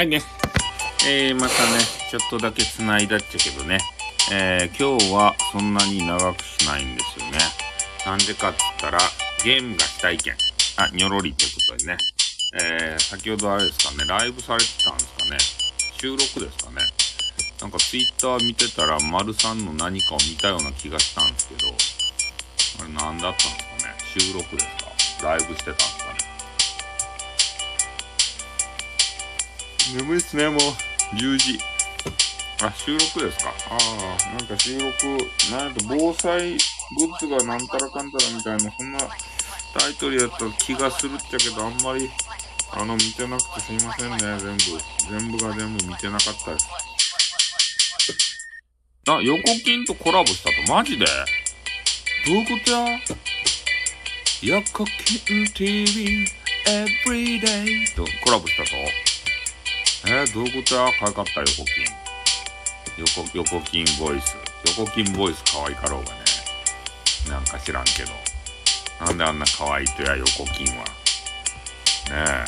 はいね。えー、またね、ちょっとだけ繋いだっちゃけどね。えー、今日はそんなに長くしないんですよね。なんでかって言ったら、ゲームがしたいけん。あ、にょろりってことでね。えー、先ほどあれですかね、ライブされてたんですかね。収録ですかね。なんかツイッター見てたら、丸さんの何かを見たような気がしたんですけど、あれ何だったんですかね。収録ですかライブしてたんです眠いっすね、もう。10時。あ、収録ですか？ああ、なんか収録、なんと防災グッズがなんたらかんたらみたいな、そんなタイトルやった気がするっちゃけど、あんまり、あの、見てなくてすいませんね、全部。全部が全部見てなかったです。あ、横金とコラボしたと、マジで？どういうことや？横金 TV Everyday とコラボしたと？えー、どういうことや？かわかった横金。横、横金ボイス。横金ボイス可愛かろうがね。なんか知らんけど。なんであんな可愛いとや、横金は。ねえ。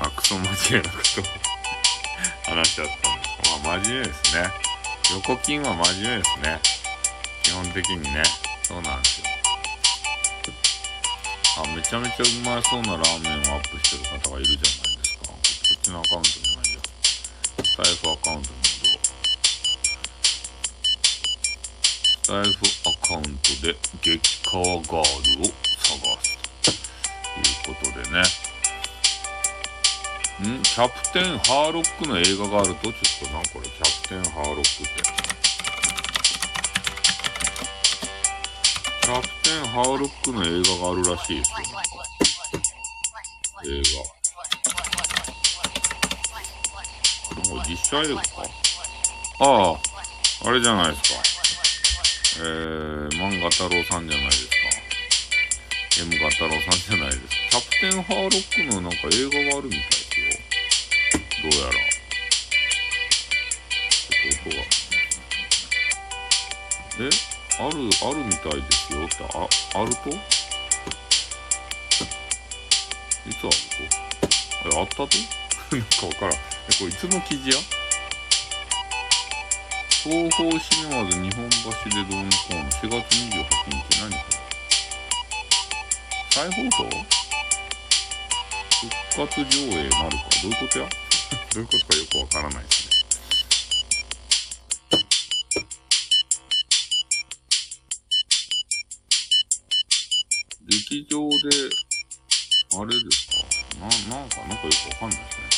あ、クソ真面目なこと話しちゃったんです。まあ、真面目ですね。横金は真面目ですね。基本的にね。そうなんですよ。あ、めちゃめちゃうまそうなラーメンをアップしてる方がいるじゃないですか。こっちのアカウントじゃないや。スタイフアカウントにスタイフアカウントで激川ガールを探すということでね。ん？キャプテンハーロックの映画があると、ちょっとなんこれ、キャプテンハーロックって。キャプテンハーロックの映画があるらしいですよ、なんか。映画。実写映画か？ああ、あれじゃないですか。えー、漫画太郎さんじゃないですか。M ガ太郎さんじゃないですか。キャプテンハーロックのなんか映画があるみたいですよ。どうやら。ちょっと音が。え？ある、あるみたいですよって、あ、あると？いつあると？え、あったと？なんかわからん。え、これいつの記事や？東方シネマズ日本橋でどうのこうの。4月28日何これ？再放送？復活上映なるか。どういうことや？どういうことかよくわからないですね。劇場で、あれですか？な、なんか、なんかよくわかんないですね。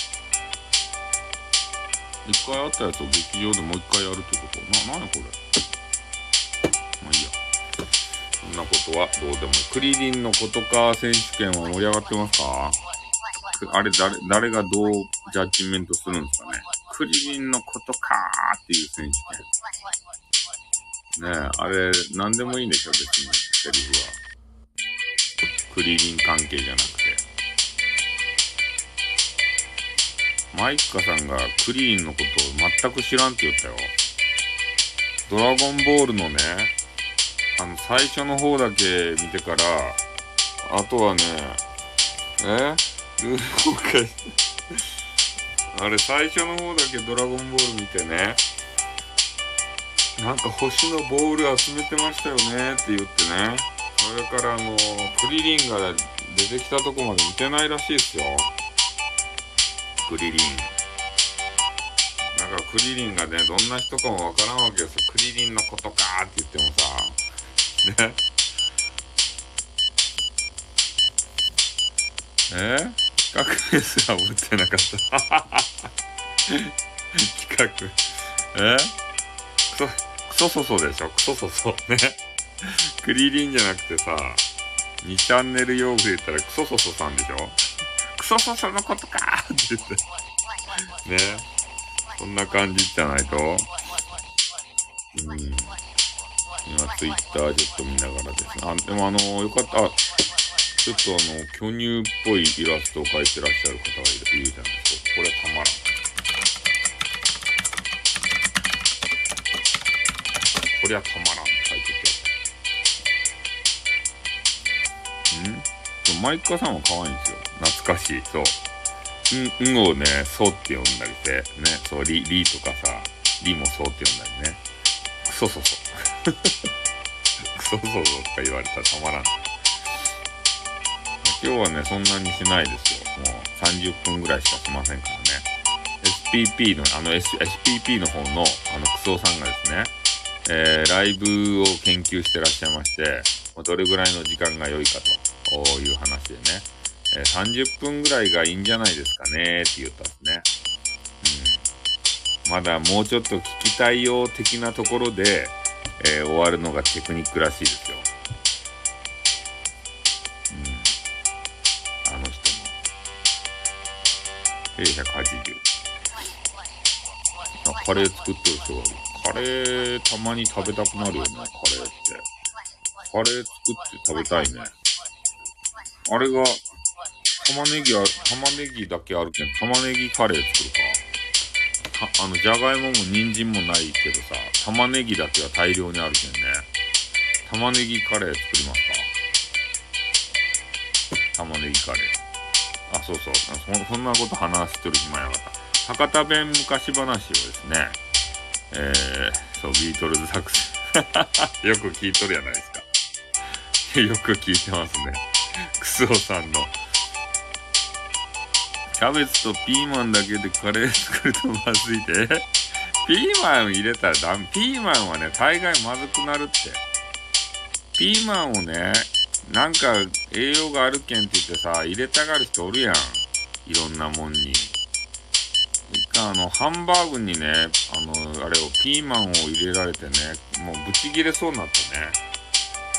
一回あったやつを劇場でもう一回やるってことな、なにこれまあいいや。そんなことはどうでも。クリリンのことか選手権は盛り上がってますか？あれ、誰、誰がどうジャッジメントするんですかね？クリリンのことかーっていう選手権。ねえ、あれ、なんでもいいんでしょ、別に、セリフは。クリリン関係じゃなくて。マイカさんがクリーンのことを全く知らんって言ったよ。ドラゴンボールのね、あの、最初の方だけ見てから、あとはね、え？ルール崩壊 あれ、最初の方だけドラゴンボール見てね、なんか星のボール集めてましたよねって言ってね、それからあの、クリリンが出てきたとこまで見てないらしいですよ。クリリン。なんかクリリンがね、どんな人かもわからんわけですよ。クリリンのことかって言ってもさ。ね。え？企画ですら持ってなかった。企画。え？クソ、クソソソでしょ？クソソソ。ね。クリリンじゃなくてさ、2チャンネル用語で言ったらクソソソさんでしょ？そそそのことかって言って。ね。そんな感じじゃないと。うん。今、ツイッターちょっと見ながらですね。あ、でもあの、よかった。ちょっとあの、巨乳っぽいイラストを描いてらっしゃる方がいるいるじゃないですか。これたまらん。こりゃたまらんって書いてて。んマイカさんは可愛いんですよ。懐かしい。そう。うん、うんをね、そうって呼んだりして、ね、そう、り、りとかさ、りもそうって呼んだりね。くそそそ。くそそそとか言われたらたまらん。今日はね、そんなにしないですよ。もう30分ぐらいしかしませんからね。SPP の、あの、S、SPP の方の、あの、クソさんがですね、えー、ライブを研究してらっしゃいまして、どれぐらいの時間が良いかという話でね、えー、30分ぐらいがいいんじゃないですかねって言ったんですね。うん。まだもうちょっと聞きたいよ的なところで、えー、終わるのがテクニックらしいですよ。うん。あの人の。A180。あ、カレー作ってる人がいる。カレーたまに食べたくなるよね、カレーって。カレー作って食べたいね。あれが、玉ねぎあ、玉ねぎだけあるけん、玉ねぎカレー作るか。あの、じゃがいもも人参もないけどさ、玉ねぎだけは大量にあるけんね。玉ねぎカレー作りますか。玉ねぎカレー。あ、そうそう。そそんなこと話してる暇やがった。博多弁昔話をですね、えー、そう、ビートルズ作戦。よく聞いとるやないですか。よく聞いてますね。クスオさんのキャベツとピーマンだけでカレー作るとまずいで。ピーマン入れたらダメ。ピーマンはね、大概まずくなるって。ピーマンをね、なんか栄養があるけんって言ってさ、入れたがる人おるやん。いろんなもんに。一回あの、ハンバーグにね、あの、あれを、ピーマンを入れられてね、もうブチ切れそうになってね。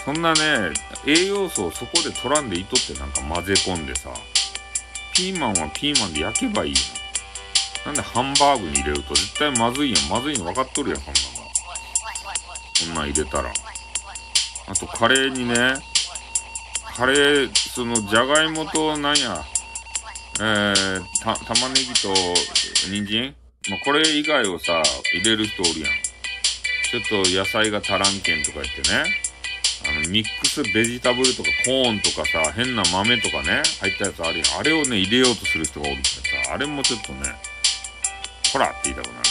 そんなね、栄養素をそこで取らんでいいとってなんか混ぜ込んでさ、ピーマンはピーマンで焼けばいいやん。なんでハンバーグに入れると絶対まずいやん。まずいの分かっとるやん、そんなの。こんなん入れたら。あと、カレーにね、カレー、その、じゃがいもと、なんや、えー、た、玉ねぎと、人参まあ、これ以外をさ、入れる人おるやん。ちょっと野菜が足らんけんとか言ってね。あの、ミックスベジタブルとかコーンとかさ、変な豆とかね、入ったやつあるやん。あれをね、入れようとする人がおるってさ、あれもちょっとね、ほらって言いたくなるね。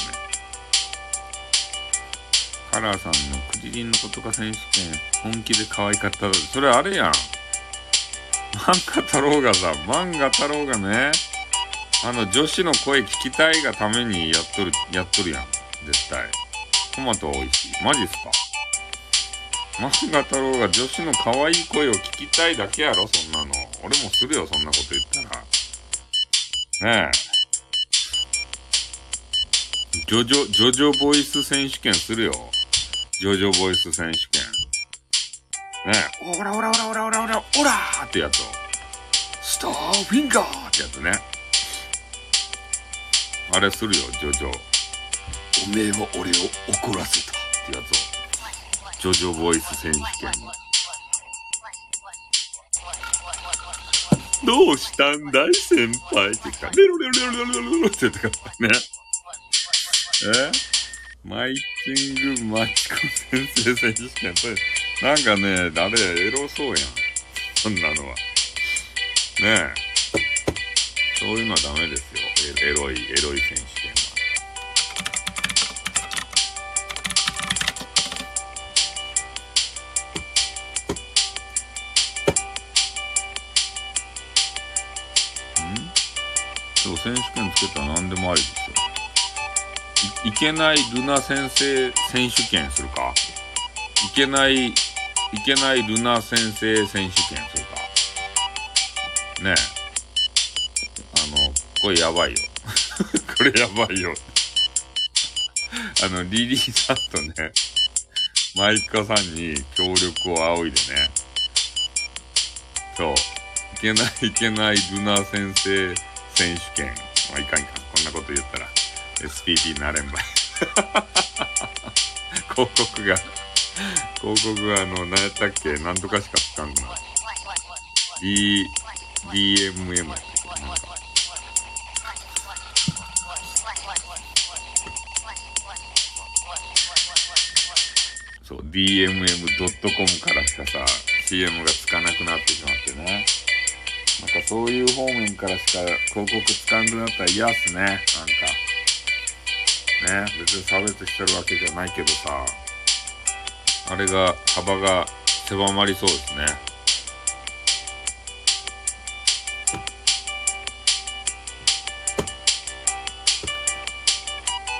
カラーさんのクジリンのことか選手権、本気で可愛かった。それあれやん。漫画太郎がさ、漫画太郎がね、あの、女子の声聞きたいがためにやっとる、やっとるやん。絶対。トマトは美味しい。マジっすか？漫画太郎が女子の可愛い声を聞きたいだけやろ、そんなの。俺もするよ、そんなこと言ったら。ねえ。ジョジョ、ジョジョボイス選手権するよ。ジョジョボイス選手権。ねえ。オラオラオラオラオラオラオラーってやつを。スターフィンガーってやつね。あれするよ、ジョジョ。おめえは俺を怒らせたってやつを。ジョジョボイス選手権。どうしたんだい先輩ってか、レロレロレロレロレロレロって言ってからね。え？マイチングマチコ先生選手権。それ、なんかね、あれ、エロそうやん。そんなのは。ねえ。そういうのはダメですよ。エロい、エロい選手選手権つけたら何でもありですよい。いけないルナ先生選手権するかいけない、いけないルナ先生選手権するかねえ。あの、これやばいよ。これやばいよ。あの、リリーさんとね、マイカさんに協力を仰いでね。そう。いけないいけないルナ先生選手権。まあ、いかんいかん。こんなこと言ったら、SPP になれんばい。広告が、広告があの、何やったっけ？なんとかしかつかんの。D、DMM やったっけ？なんか。そう、DMM.com からしかさ、CM がつかなくなってしまってね。なんかそういう方面からしか広告使わなくなったら嫌っすね。なんか。ね、別に差別してるわけじゃないけどさ、あれが、幅が狭まりそうですね。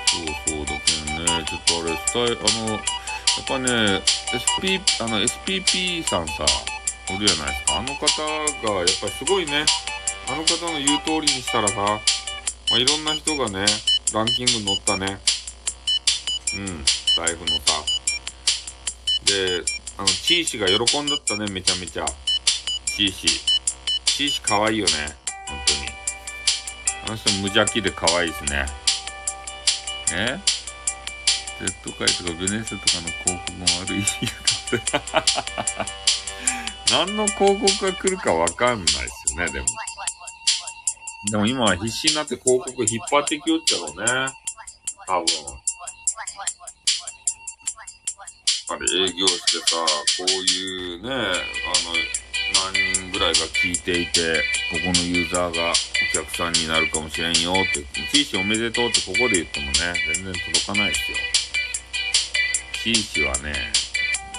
そうそうだけどね、ちょっとあれ、スタイあの、やっぱね、SP、あの、SPP さんさ、るじゃないですか。あの方が、やっぱりすごいね、あの方の言う通りにしたらさ、まあ、いろんな人がね、ランキング乗ったね。うん、財布のさ。で、あの、チーシが喜んだったね、めちゃめちゃ。チーシ。チーシ可愛いよね、本当に。あの人無邪気で可愛いですね。え ?Z 界とかベネッセとかの広告も悪い 何の広告が来るかわかんないですよね、でも。でも今は必死になって広告引っ張ってきよっちゃろうね。多分。やっぱり営業してさ、こういうね、あの、何人ぐらいが聞いていて、ここのユーザーがお客さんになるかもしれんよって、シーシおめでとうってここで言ってもね、全然届かないですよ。シーシはね、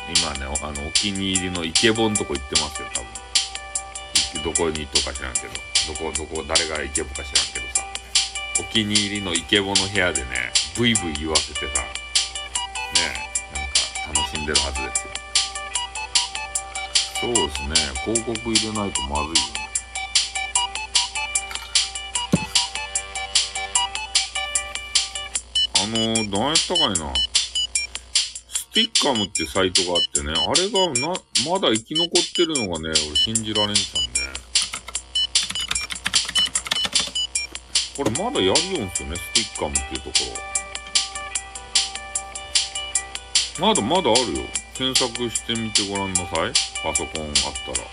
今ね、あの、お気に入りのイケボンとこ行ってますよ、多分。どこにとか知らんけど。どこ、どこ、誰がイケボか知らんけどさ。お気に入りのイケボの部屋でね、ブイブイ言わせてさ、ねなんか楽しんでるはずですよ。そうですね、広告入れないとまずいよね。あのー、何やったかいな。スティッカムってサイトがあってね、あれがな、まだ生き残ってるのがね、俺信じられんじゃんね。これまだやりよんすよね、スティッカムっていうところ。まだまだあるよ。検索してみてごらんなさい。パソコンあったら。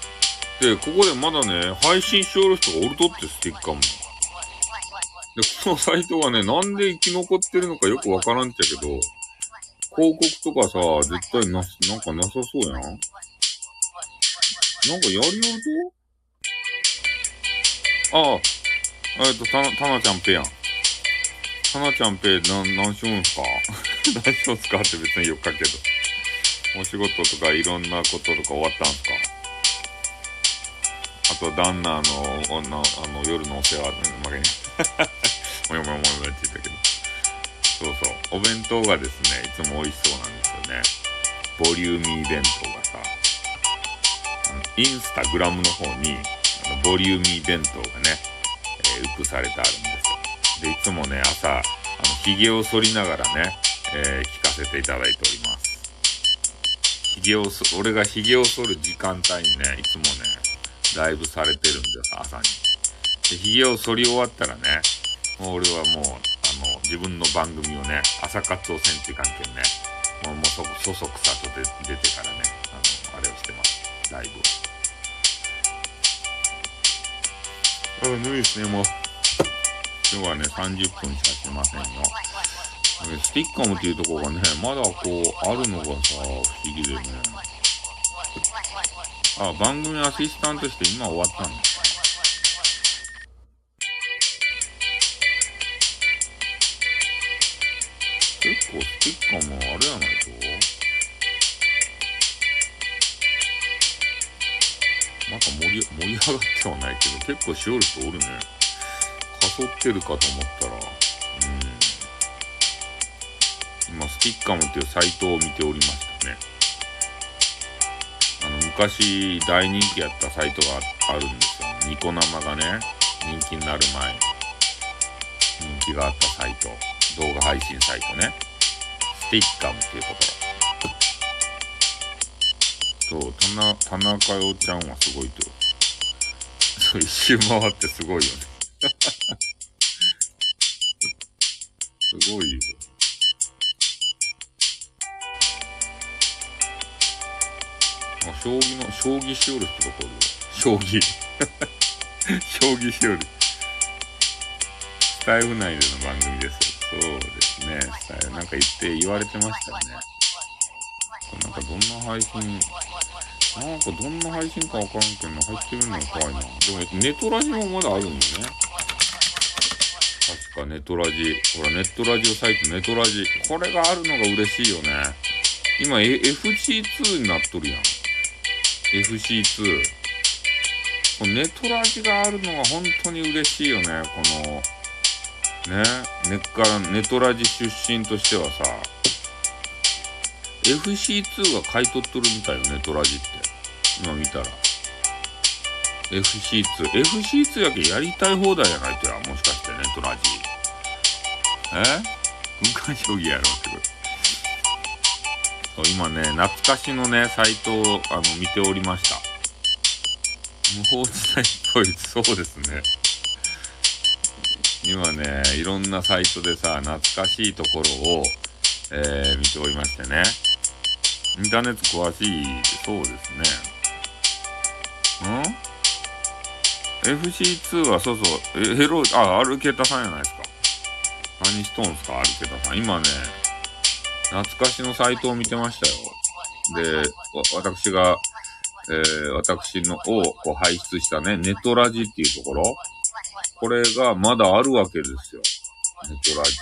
で、ここでまだね、配信しおる人がおるとって、スティッカム。で、このサイトがね、なんで生き残ってるのかよくわからんっちゃけど、広告とかさ、絶対な、なんかなさそうやん。なんかやりよるぞああ、えっと、たな、たなちゃんぺやん。たなちゃんぺ、な、何しようんすか？何しようんすか？って別に言っかけど。お仕事とかいろんなこととか終わったんすか？あと、旦那の、女、あの、夜のお世話、負けに。もやもやもやもやって言ったけど。そうそう。お弁当がですね、いつも美味しそうなんですよね。ボリューミー弁当がさ、インスタグラムの方に、あのボリューミー弁当がね、えー、ウップされてあるんですよ。で、いつもね、朝、あの、髭を剃りながらね、えー、聞かせていただいております。髭をそ、俺が髭を剃る時間帯にね、いつもね、ライブされてるんです、朝に。で、髭を剃り終わったらね、もう俺はもう、の、自分の番組をね、朝活をせんって関係ね、もう、もうそ、そそくさと出てからね、あの、あれをしてます。ライブを。あ、ぬいですね、もう。今日はね、30分しかしてませんよ。スティッカムっていうところがね、まだこう、あるのがさ、不思議でね。あ、番組アシスタントして今終わったんだ。結構スティッカーもあれやないとなんか盛り、盛り上がってはないけど、結構しおる人おるね。かそってるかと思ったら、うん。今、スティッカムっていうサイトを見ておりましたね。あの、昔大人気やったサイトがあるんですよ。ニコ生がね、人気になる前。人気があったサイト。動画配信サイトね。スティッカムっていうところ。そう、田な、田中洋ちゃんはすごいと。そう、一周回ってすごいよね。すごいよ。あ、将棋の、将棋しおるってところ将棋。将棋しおる。スタイル内での番組ですよ。そうですね。なんか言って、言われてましたよね。なんかどんな配信？なんかどんな配信かわからんけど入ってみるの怖いな。でもネトラジもまだあるんよね。確かネトラジ。ほら、ネットラジオサイトネトラジ。これがあるのが嬉しいよね。今、F- FC2 になっとるやん。FC2。このネトラジがあるのが本当に嬉しいよね。この、ね、根っからネトラジ出身としてはさ、FC2 が買い取っとるみたいよね、トラジって。今見たら。FC2。FC2 やけやりたい放題やないとや、もしかしてね、トラジ。え？軍艦将棋やろってこと。今ね、懐かしのね、サイトを、あの、見ておりました。無法地帯っぽい、そうですね。今ね、いろんなサイトでさ、懐かしいところを、えー、見ておりましてね。インターネット詳しい、そうですね。ん ?FC2 はそうそう、えヘロ、あ、アルケタさんじゃないですか。何しとんすか、アルケタさん。今ね、懐かしのサイトを見てましたよ。で、わ私が、えー、私のをこう輩出したね、ネトラジっていうところ。これがまだあるわけですよ。ネトラジ。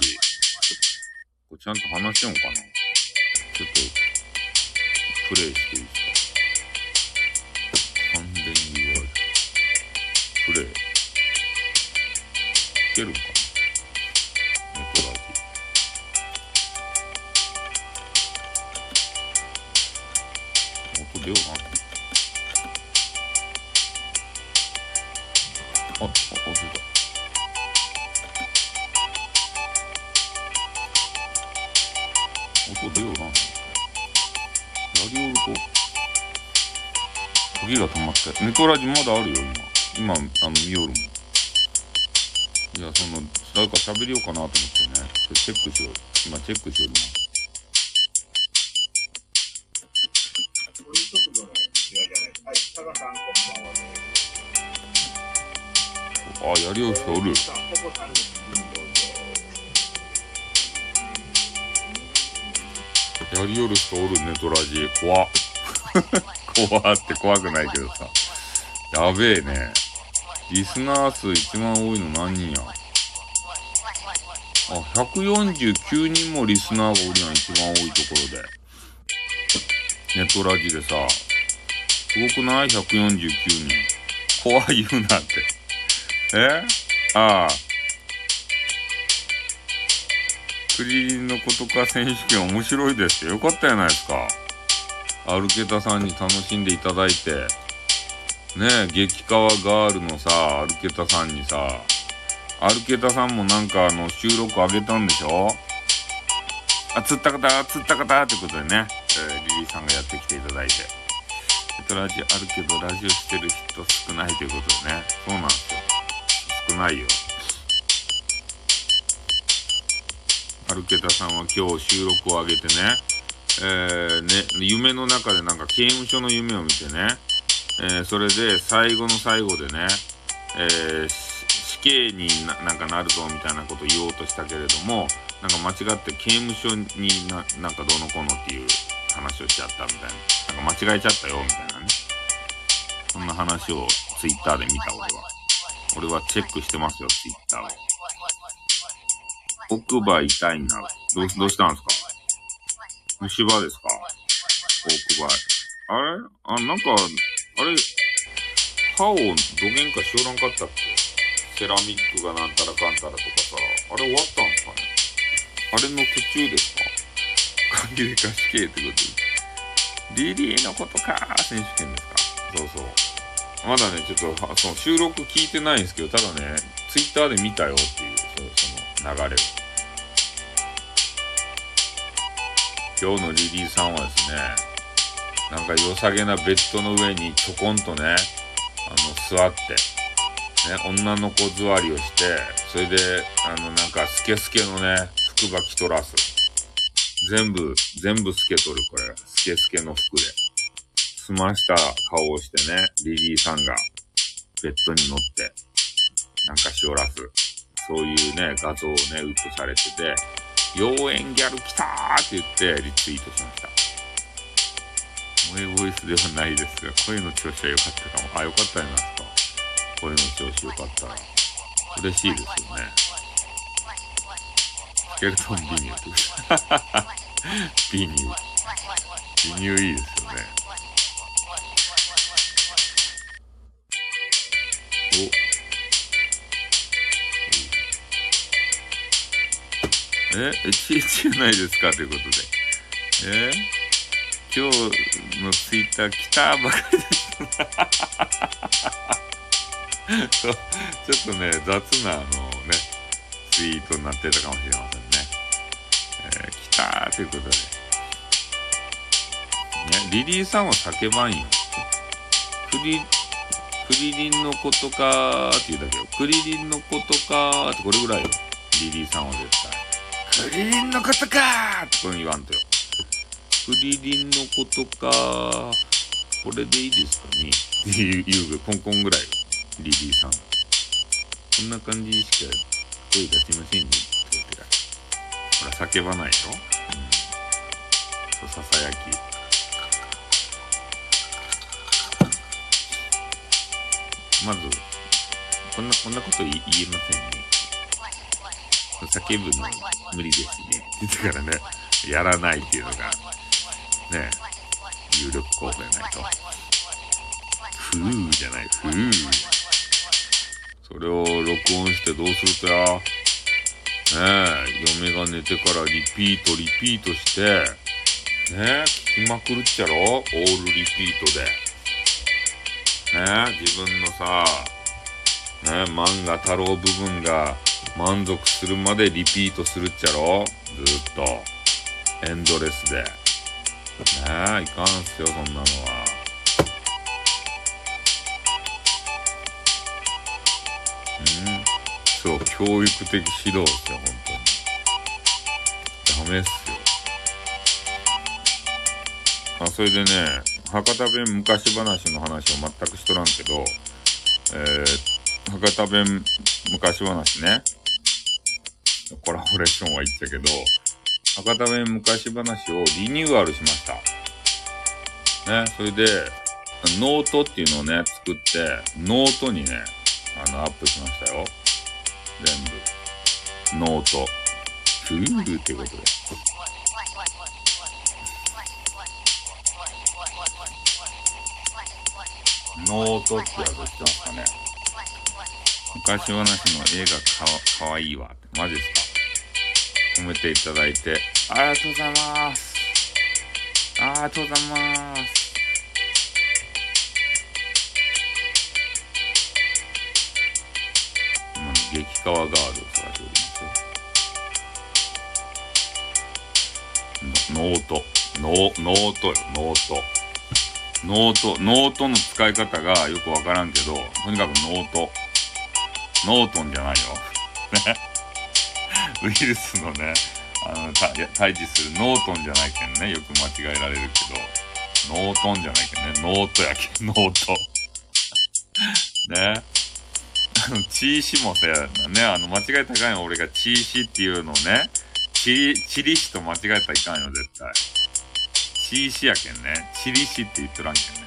これちゃんと話しようかな。ちょっと、プレイしていいですか？完全に言われ。プレイ。いけるんかな？ネトラジ。音出ようかな。あ、あ、あ、出た。音出ような。やりおると、時が止まって。ネトラジまだあるよ、今。今、あの、見よるもん。いや、その、誰か喋りようかなと思ってね。チェックしよう。今、チェックしよるそりおる人おる。やりよる人おるネトラジ。怖っ。怖って怖くないけどさ。やべえね。リスナー数一番多いの何人やあ、149人もリスナーがおるやん、一番多いところで。ネトラジでさ、すごくない ?149 人。怖い言うなって。え？ああ。クリリンのことか選手権面白いですよ。よかったじゃないですか。アルケタさんに楽しんでいただいて。ねえ、激川ガールのさ、アルケタさんにさ、アルケタさんもなんかあの収録上げたんでしょ？あ、釣った方、釣った方ってことでね、えーリリーさんがやってきていただいて。えっと、ラジあるけど、ラジオしてる人少ないということでね。そうなんですよ。ないよ。アルケタさんは今日収録を上げてね、えー、ね、夢の中でなんか刑務所の夢を見てね、えー、それで最後の最後でね、えー、死刑にななんかなるぞみたいなことを言おうとしたけれども、なんか間違って刑務所にななんかどうのこうのっていう話をしちゃったみたいな。なんか間違えちゃったよみたいなね。そんな話をツイッターで見た俺は。俺はチェックしてますよ、ツイッターを。奥歯痛いな。どう、どうしたんですか？虫歯ですか？奥歯。あれ？あ、なんか、あれ、歯をどげんかしおらんかったっけ？セラミックがなんたらかんたらとかさ、あれ終わったんすかね？あれの途中ですか？関係化死刑ってことで。リリーのことかー選手権ですか？そうそう。まだね、ちょっと、その収録聞いてないんですけど、ただね、ツイッターで見たよっていう、そのその流れを。今日のリリーさんはですね、なんか良さげなベッドの上にちょこんとね、あの、座って、ね、女の子座りをして、それで、あの、なんかスケスケのね、服ば着とらす。全部、全部透けとる、これ。スケスケの服で。澄ました顔をしてね、リリーさんがベッドに乗って、なんかしおらす。そういうね、画像をね、ウップされてて、妖艶ギャル来たーって言ってリツイートしました。声ボイスではないですが、声の調子は良かったかも。あ、良かったんですか。声の調子良かったら。嬉しいですよね。スケルトンビニュー。ビニュー。ビニューいいですよね。お。え、ちちないですかということで。え今日のツイッター来たばかりです。ちょっとね、雑なあのね、ツイートになってたかもしれませんね。えー来たーということで。ね、リリーさんは叫ばんよ。クリ、クリリンのことかーって言うだけよ。クリリンのことかーってこれぐらいよ。リリーさんは絶対。クリリンのことかーってこれ言わんとよ。クリリンのことかーこれでいいですかねって言うコンコンぐらいよ。リリーさん。こんな感じしか声出しませんねって言ってた。ほら、叫ばないよ。うん。ささやき。まず、こんな、こんなこと言えませんね。叫ぶの無理ですね。って言ってからね、やらないっていうのが、ね、有力候補じゃないと。ふーじゃない、ふー。それを録音してどうするとや、ねえ、嫁が寝てからリピート、リピートして、ねえ、聞きまくるっちゃろ？オールリピートで。ね、自分のさ、ね、漫画太郎部分が満足するまでリピートするっちゃろ？ずっと。エンドレスで。ねえ、いかんすよ、そんなのは。うん？そう、教育的指導ですよ、本当に。ダメっすよ。あ、それでね、博多弁昔話の話を全くしとらんけど、えー、博多弁昔話ね。コラボレーションは言ったけど、博多弁昔話をリニューアルしました。ね、それで、ノートっていうのをね、作って、ノートにね、あの、アップしましたよ。全部。ノート。フーってことで。ノートってやつ知ってますかね。昔話の映画かわかわいいわって。マジですか褒めていただいて、ありがとうございます。ありがとうございます。今、激川ガードを探しております。ノート。ノ、ノートよ、ノート。ノート、ノートの使い方がよくわからんけど、とにかくノート。ノートンじゃないよ。ね。ウイルスのね、あの、た退治するノートンじゃないけんね。よく間違えられるけど、ノートンじゃないけんね。ノートやけん、ノート。ね。あの、チーシもさ、ね、あの、間違い高いの俺がチーシっていうのをね、チリ、チリシと間違えたらいかんよ、絶対。チーシやけんね。チリシって言っとらんけんね。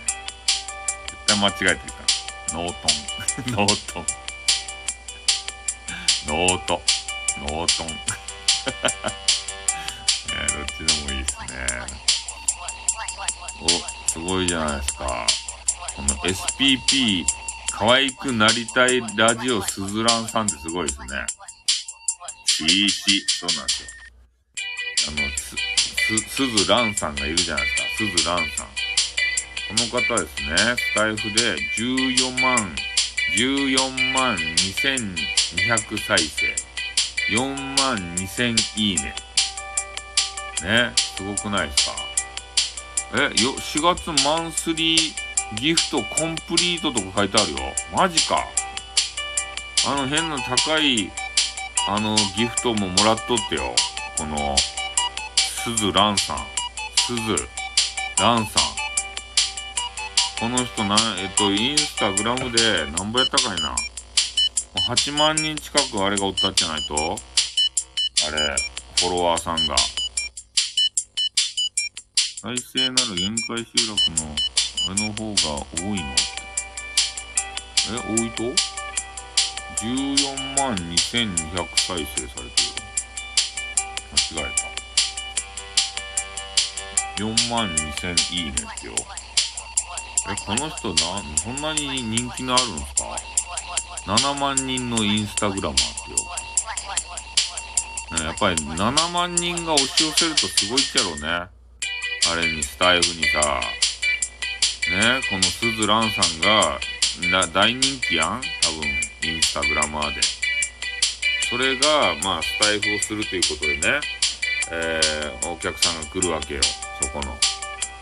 絶対間違えていかん。ノートン。ノートン。ノート。ノートン。ねどっちでもいいですね。お、すごいじゃないですか。この SPP、可愛くなりたいラジオすずらんさんってすごいですね。いいし、そうなんですよ。あの、す、す、ずらんさんがいるじゃないですか。すずらんさん。この方ですね、スタイフで14万、14万2200再生。4万2000いいね。ね、すごくないですか？え、よ、4月マンスリーギフトコンプリートとか書いてあるよ。マジか。あの変な高い、あの、ギフトももらっとってよ。この、すずらんさん。すずらんさん。この人な、えっと、インスタグラムで何ぼやったかいな。8万人近くあれがおったんじゃないとあれ、フォロワーさんが。再生なら限界集落のあれの方が多いのえ、多いと ?14 万2200再生されてる。間違えた。4万2000いいねってよ。え、この人な、そんなに人気のあるんですか ?7 万人のインスタグラマーってよ。やっぱり7万人が押し寄せるとすごいっちゃろうね。あれにスタイフにさ、ね、このすずらんさんが、な、大人気やん？多分、インスタグラマーで。それが、まあ、スタイフをするということでね、えー、お客さんが来るわけよ。そこの。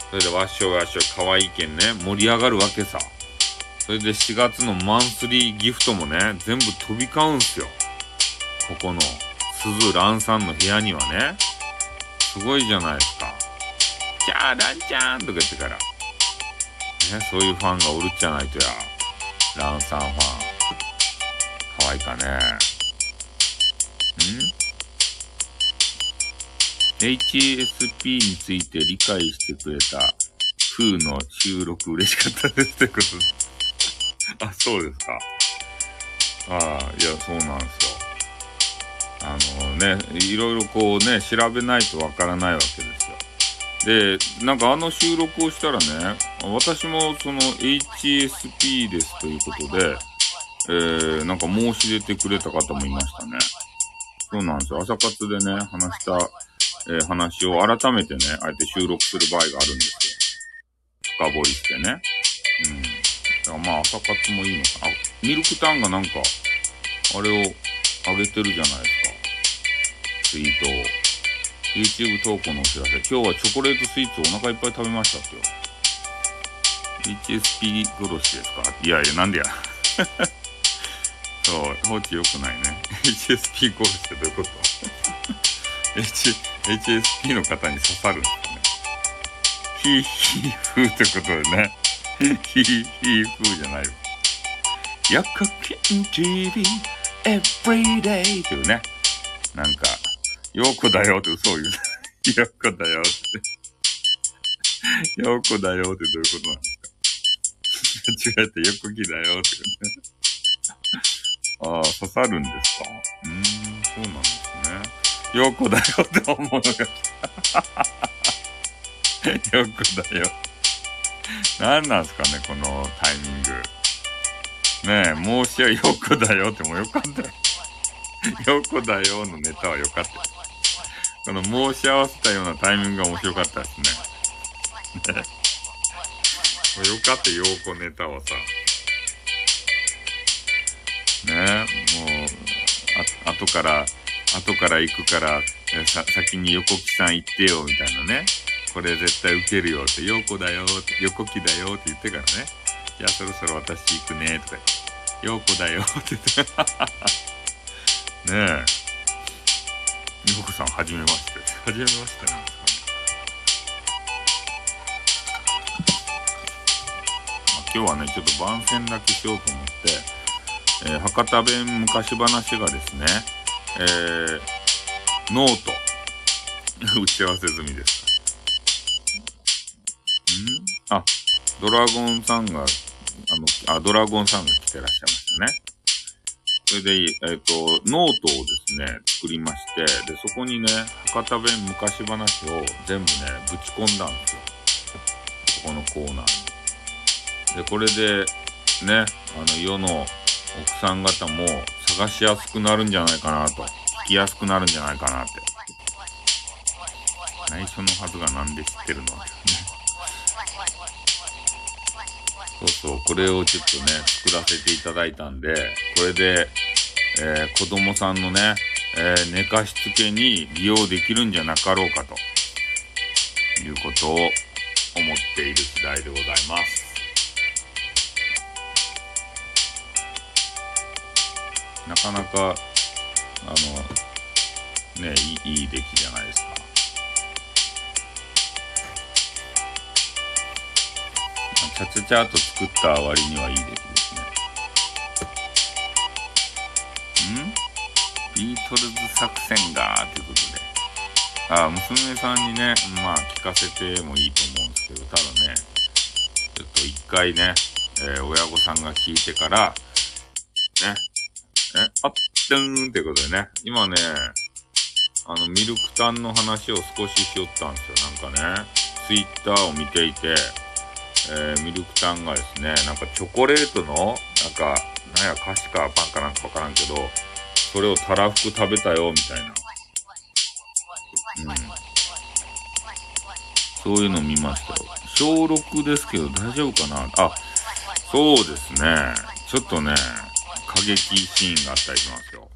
それでわっしょわっしょい可愛いけんね、盛り上がるわけさ。それで4月のマンスリーギフトもね、全部飛び交うんすよ。ここの、すずらんさんの部屋にはね、すごいじゃないですか。じゃあ、ランちゃんとか言ってから。ね、そういうファンがおるっちゃないとや。ランさんファン。可愛いかね。ん？?HSP について理解してくれた風の収録嬉しかったですってことで。あ、そうですか。ああ、いや、そうなんですよ。あのね、いろいろこうね、調べないとわからないわけですよ。で、なんかあの収録をしたらね、私もその HSP ですということで、えー、なんか申し出てくれた方もいましたね。そうなんですよ。朝活でね、話した、えー、話を改めてね、あえて収録する場合があるんですよ。深掘りしてね。うん。だからまあ朝活もいいのかな。あ、ミルクタンがなんか、あれを上げてるじゃないですか。ツイートを。YouTube 投稿のお知らせ。今日はチョコレートスイーツをお腹いっぱい食べましたってよ。HSP 殺しですか？いやいや、なんでや。そう、放置良くないね。HSP 殺しってどういうこと？H、?HSP の方に刺さるんですかね。ヒーヒーフーってことでね。ヒーヒーフーじゃないよ。ヤカケン TV Everyday っていうね。なんか、ヨーコだよって嘘を言う。ヨーコだよって。ヨーコだよってどういうことなんですか？間違えてヨコキだよってことね。ああ、刺さるんですか？うーん、そうなんですね。ヨーコだよって思うのが来た。ヨーコだよ。何なんすかね、このタイミング。ねえ、申し訳よこだよってもよかったよ。よこだよのネタはよかった。この申し合わせたようなタイミングが面白かったですね。ねよかったよこネタはさ。ねえもう、あ、後から、後から行くから、えさ、先に横木さん行ってよ、みたいなね。これ絶対受けるよって、よこだよって、横木だよって言ってからね。じゃあそろそろ私行くね、とか言って。ようこだよって言って。ねえ。ようこさん、はじめまして。はじめましてなんですかね。まあ今日はね、ちょっと番宣だけしようと思って、えー博多弁昔話がですね、えー、ノート、打ち合わせ済みです。ん？あ、ドラゴンさんが、あの、あ、ドラゴンさんが来てらっしゃいましたね。それで、えっ、と、ノートをですね、作りまして、で、そこにね、博多弁昔話を全部ね、ぶち込んだんですよ。ここのコーナーに。で、これで、ね、あの、世の奥さん方も探しやすくなるんじゃないかなと。聞きやすくなるんじゃないかなって。内緒のはずがなんで知ってるのってね。そうそう、これをちょっとね、作らせていただいたんで、これで、えー子供さんのね、えー寝かしつけに利用できるんじゃなかろうかと、いうことを思っている次第でございます。なかなか、あの、ね、いいいい出来じゃないですか。ちゃちゃちゃっと作った割にはいい出来ですね。ん？ビートルズ作戦が、ということで。あ娘さんにね、まあ聞かせてもいいと思うんですけど、ただね、ちょっと一回ね、えー、親御さんが聞いてから、え、あっ、でーんってことでね、今ね、あの、ミルクタンの話を少ししよったんですよ。なんかね、ツイッターを見ていて、えー、ミルクタンがですね、なんかチョコレートの、なんか、なんや、菓子かパンかなんかわからんけど、それをたらふく食べたよ、みたいな。うん。そういうの見ましたよ。小6ですけど大丈夫かな？あ、そうですね。ちょっとね、過激シーンがあったりしますよ。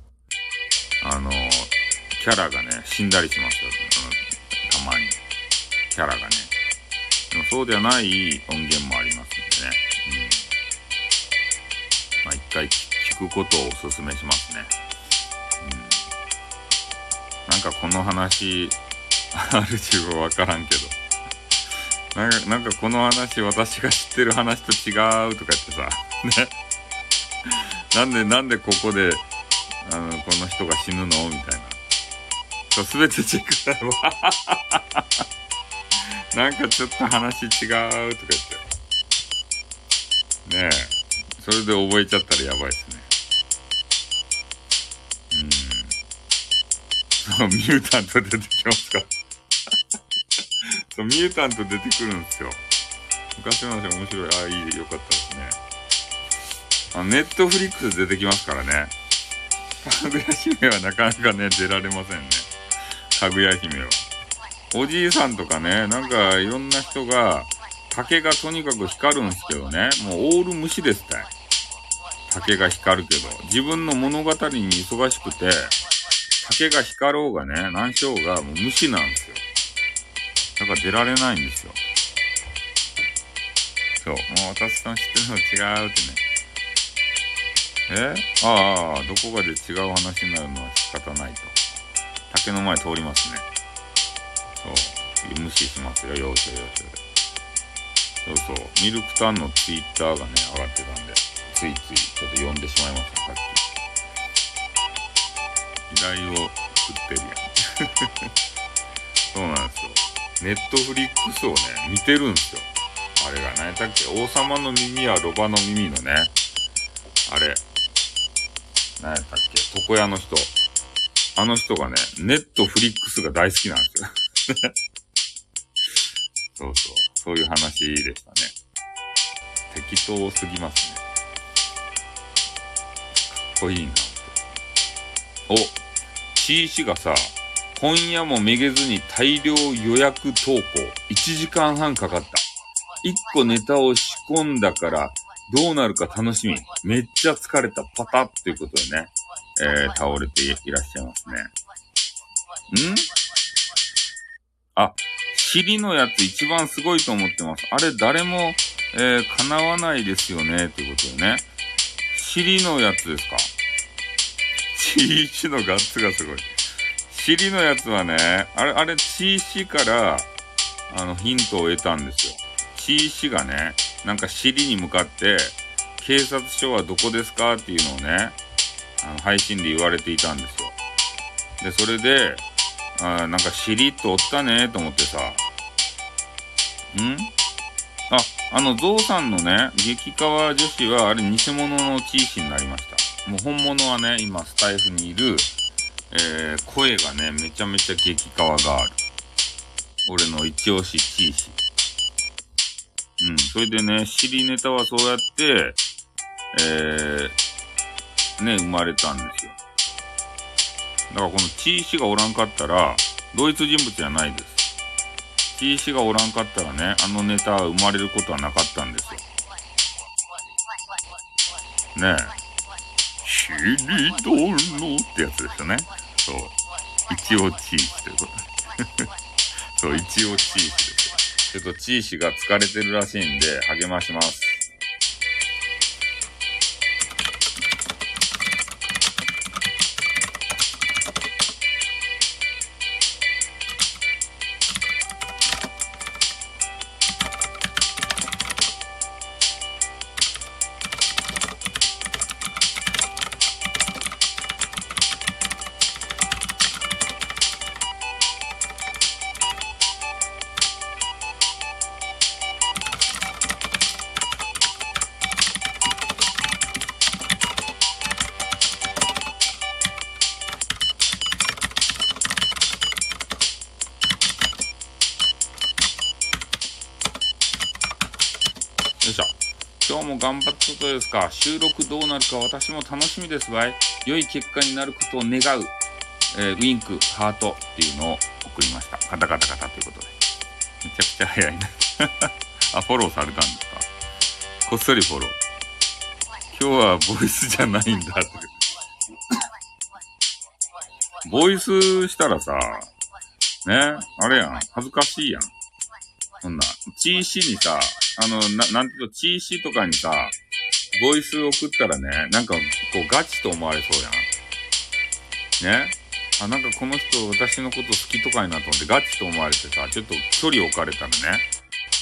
あの、キャラがね、死んだりしますよ。たまに。キャラがね。でもそうではない音源もありますんでね。うん。まあ一回聞くことをお勧めしますね。うん。なんかこの話、ある自分わからんけど。なんか、なんかこの話、私が知ってる話と違うとか言ってさ、ね。なんで、なんでここで、あの、この人が死ぬの？みたいな。そう、すべてチェックだよ。なんかちょっと話違うとか言って。ねえ。それで覚えちゃったらやばいっすね。うん。そう、ミュータント出てきますかそう、ミュータント出てくるんですよ。昔の話面白い。ああ、いい、よかったですね。ネットフリックス出てきますからね。かぐや姫はなかなかね、出られませんね。かぐや姫は。おじいさんとかね、なんかいろんな人が、竹がとにかく光るんですけどね、もうオール無視ですって。竹が光るけど、自分の物語に忙しくて、竹が光ろうがね、何しようがもう無視なんですよ。だから出られないんですよ。そう。もう私の知ってるの違うってね。え？ああ、どこかで違う話になるのは仕方ないと。竹の前通りますね。そう。無視しますよ、要所要所で。そうそう。ミルクタンのツイッターがね、上がってたんで、ついついちょっと読んでしまいました、さっき。依頼を作ってるやん。そうなんですよ。ネットフリックスをね、見てるんですよ。あれが何やったっけ？王様の耳はロバの耳のね、あれ、何やったっけ？床屋の人。あの人がね、ネットフリックスが大好きなんですよ。そうそう。そういう話でしたね。適当すぎますね。かっこいいな。お、C 氏がさ、今夜もめげずに大量予約投稿。1時間半かかった。1個ネタを仕込んだからどうなるか楽しみ。めっちゃ疲れた。パタッということでね、えー、倒れていらっしゃいますね。ん？あ、尻のやつ一番すごいと思ってます。あれ誰も、えー、叶わないですよね、ということでね。尻のやつですか？チーシのガッツがすごい。尻のやつはね、あれ、あれ、チーシから、あの、ヒントを得たんですよ。チーシがね、なんか尻に向かって、警察署はどこですかっていうのをね、あの配信で言われていたんですよ。で、それで、あなんか尻っとおったねと思ってさ、ん？あ、あの、ゾウさんのね、激川女子は、あれ偽物のチーシになりました。もう本物はね、今スタイフにいる、えー、声がね、めちゃめちゃ激川がある。俺の一押しチーシ。うん。それでね、尻ネタはそうやって、えー、ね、生まれたんですよ。だからこのチーシがおらんかったら、同一人物じゃないです。チーシがおらんかったらね、あのネタは生まれることはなかったんですよ。ねえ。シリドルのってやつですよね。そう。一応チーシということ。そう、一応チーシです。ちょっとチーシが疲れてるらしいんで、励まします。か収録どうなるか私も楽しみですわい。良い結果になることを願う。えー、ウィンク、ハートっていうのを送りました。カタカタカタということで。めちゃくちゃ早いね。あ、フォローされたんですか？こっそりフォロー。今日はボイスじゃないんだって。ボイスしたらさ、ね、あれやん、恥ずかしいやん。そんな、チーシーにさ、あの、な、なんていうと、チーシーとかにさ、ボイス送ったらね、なんか、こう、ガチと思われそうやん。ね？あ、なんかこの人、私のこと好きとかになと思って、ガチと思われてさ、ちょっと距離置かれたらね、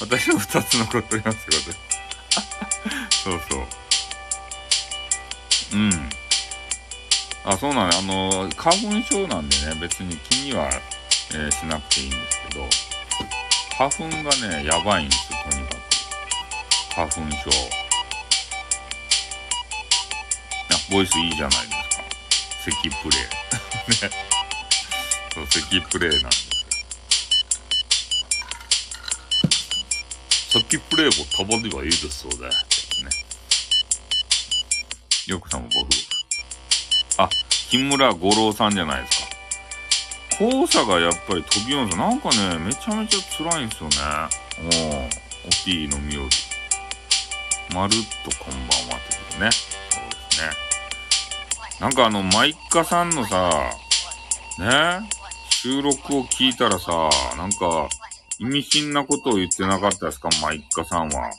私の二つのこと言いますよ、そうそう。うん。あ、そうなんだ。あの、花粉症なんでね、別に気には、えーしなくていいんですけど、花粉がね、やばいんですよ、とにかく。花粉症。ボイスいいじゃないですか。咳プレイ。ね。そう、咳プレイなんですよ。咳プレイもたまにはいいですよね。ね。よくさんもご夫婦。あ、木村五郎さんじゃないですか。黄砂がやっぱり飛びますなんかね、めちゃめちゃ辛いんですよね。おー、おティーのみより。まるっとこんばんはってことね。なんかあの、マイカさんのさ、ね、収録を聞いたらさ、なんか、意味深なことを言ってなかったですか？マイカさんは。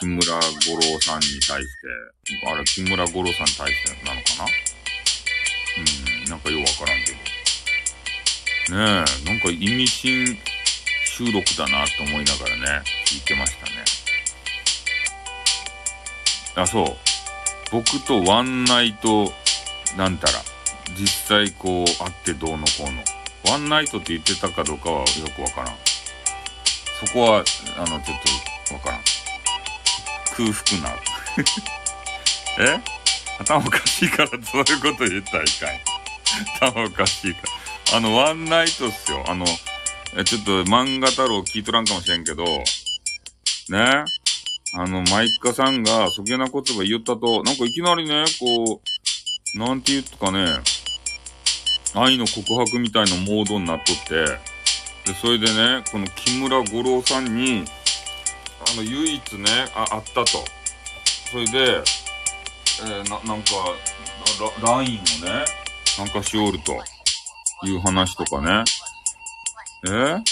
木村五郎さんに対して。あれ、木村五郎さんに対してなのかな？うん、なんかようわからんけど。ねえ、なんか意味深収録だなと思いながらね、聞いてましたね。あ、そう。僕とワンナイト、なんたら、実際こう、会ってどうのこうの。ワンナイトって言ってたかどうかはよくわからん。そこは、あの、ちょっと、わからん。空腹な。え？頭おかしいからそういうこと言ったらいかい。頭おかしいから。あの、ワンナイトっすよ。あの、ちょっと漫画太郎聞いとらんかもしれんけど、ね？あの、マイカさんが、そげな言葉言ったと、なんかいきなりね、こう、なんて言うとかね、愛の告白みたいなモードになっとって、で、それでね、この木村五郎さんに、あの、唯一ね、あ、あったと。それで、えーな、なんか、ラ、ラインをね、なんかしおるという話とかね。えー？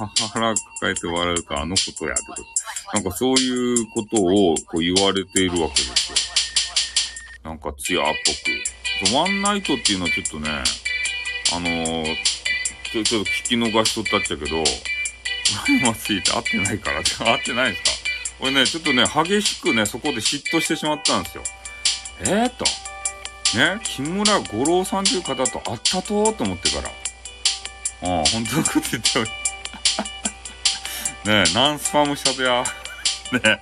腹抱えて笑うか、あのことや、ってこと。なんかそういうことをこう言われているわけですよ。なんかツヤっぽく。ワンナイトっていうのはちょっとね、あのー、ちょちょっと聞き逃しとったっちゃけど、まついて合ってないからって、合ってないんですか？俺ね、ちょっとね、激しくね、そこで嫉妬してしまったんですよ。えーと。ね、木村五郎さんという方と会ったとと思ってから。ああ、本当のこと言っており。ねえ、何スパムしたとや。ねえ。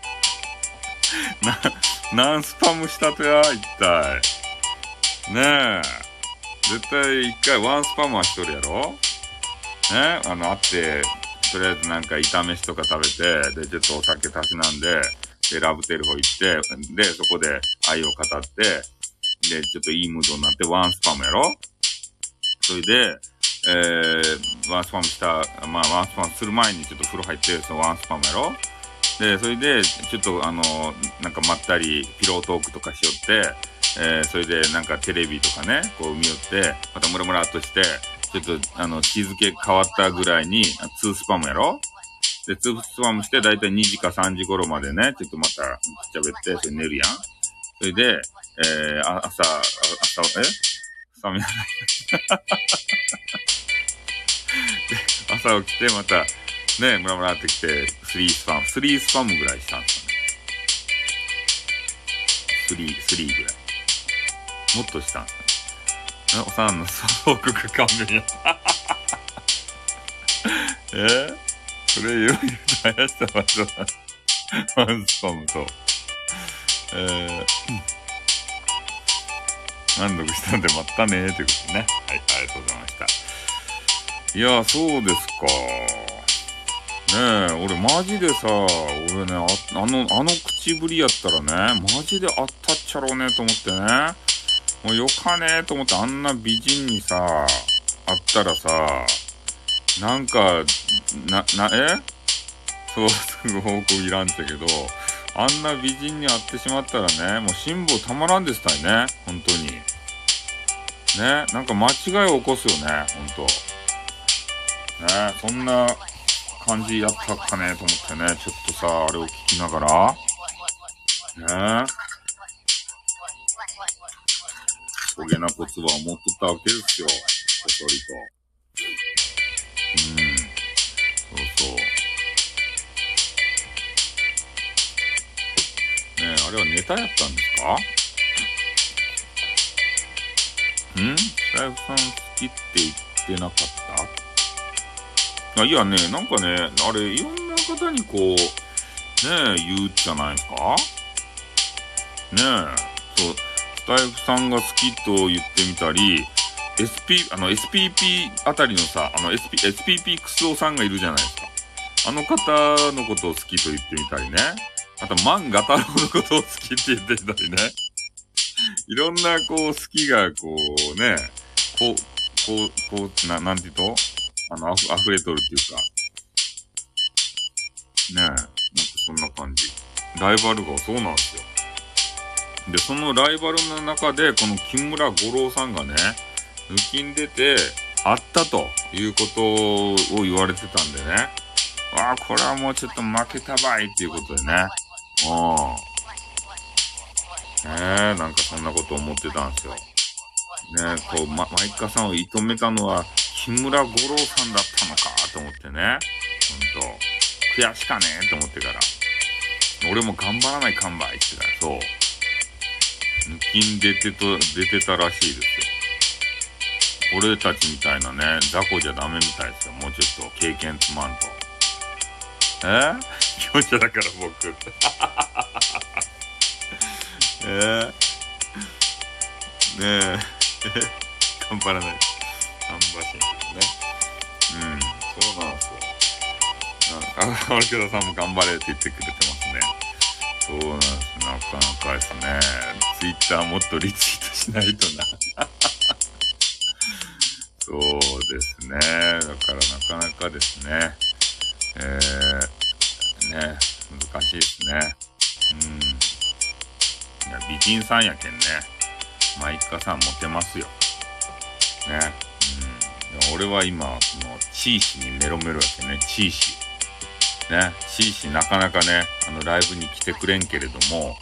な、何スパムしたとや、一体。ねえ。絶対一回ワンスパムはしとるやろ？ねあの、会って、とりあえずなんか炒めしとか食べて、で、ちょっとお酒たしなんで、で、ラブテルフォ行って、で、そこで愛を語って、で、ちょっといいムードになってワンスパムやろ？それで、えー、ワンスパムした、まあ、ワンスパムする前にちょっと風呂入って、そのワンスパムやろ？で、それで、ちょっとあの、なんかまったり、ピロートークとかしよって、えー、それでなんかテレビとかね、こう見よって、またムラムラっとして、ちょっとあの、日付変わったぐらいに、2スパムやろ？で、2スパムして、だいたい2時か3時頃までね、ちょっとまた、くっちゃべって、それ寝るやん。それで、えー、あ朝、朝、え？朝見ない。朝起きて、また、ね、ムラムラってきて、3スパム、3スパムぐらいしたんですよね。3、3ぐらい。もっとしたんですね。おさんの報告勘弁や。え？それより林さんはそうワンスパムと、え？ー、満足したんでまたねーということね。はい、ありがとうございました。いや、そうですか。ね。え、俺マジでさ、俺ね、ああの、あの口ぶりやったらね、マジであったっちゃろうねと思ってね。もうよかねえと思ってあんな美人にさ、あったらさ、なんか、な、な、え？そう、すぐ報告いらんてけど、あんな美人に会ってしまったらね、もう辛抱たまらんですたいね、本当に。ね、なんか間違いを起こすよね、本当。ね、そんな感じやったかねと思ってね、ちょっとさ、あれを聞きながら、ね。焦げな骨葉を持っとったわけですよ、こそりと。うん、そうそう。ねえ、あれはネタやったんですか？ん？スタイフさん好きって言ってなかった？あいやね、なんかね、あれ、いろんな方にこう、ねえ、言うじゃないですか？ねえ、そう、スタイフさんが好きと言ってみたり、SP、あの、SPP あたりのさ、あの、SP、SPP クスオさんがいるじゃないですか。あの方のことを好きと言ってみたりね。あと、万画太郎のことを好きって言ってみたりね。いろんな、こう、好きが、こう、ね、こう、こう、こう、な、なんて言うと？あの、溢れとるっていうか。ねえ、なんかそんな感じ。ライバルがそうなんですよ。で、そのライバルの中で、この木村五郎さんがね、抜きん出て、あったということを言われてたんでね。わあ、これはもうちょっと負けたばいっていうことでね。うん。ねえ、なんかそんなこと思ってたんですよ。ねえ、こう、ま、マイカさんを射止めたのは、木村五郎さんだったのかと思ってね。ほんと、悔しかねえと思ってから。俺も頑張らないかんばいって言そう。抜きん出てと、出てたらしいですよ。俺たちみたいなね、雑魚じゃダメみたいですよ。もうちょっと経験つまんと。え？強者だから僕。え？ー、ねえ、頑張らない。頑張しんけどね。うん、そうなんですよ。なんか、荒木田さんも頑張れって言ってくれてますね。そうなんです。なかなかですね。ツイッターもっとリツイートしないとな。そうですね。だからなかなかですね。えー、ね、難しいですね。うん。いや、美人さんやけんね。マイカさんモテますよ。ね。俺は今、その、チーシにメロメロやけんね。チーシ。ね。チーシなかなかね、あの、ライブに来てくれんけれども、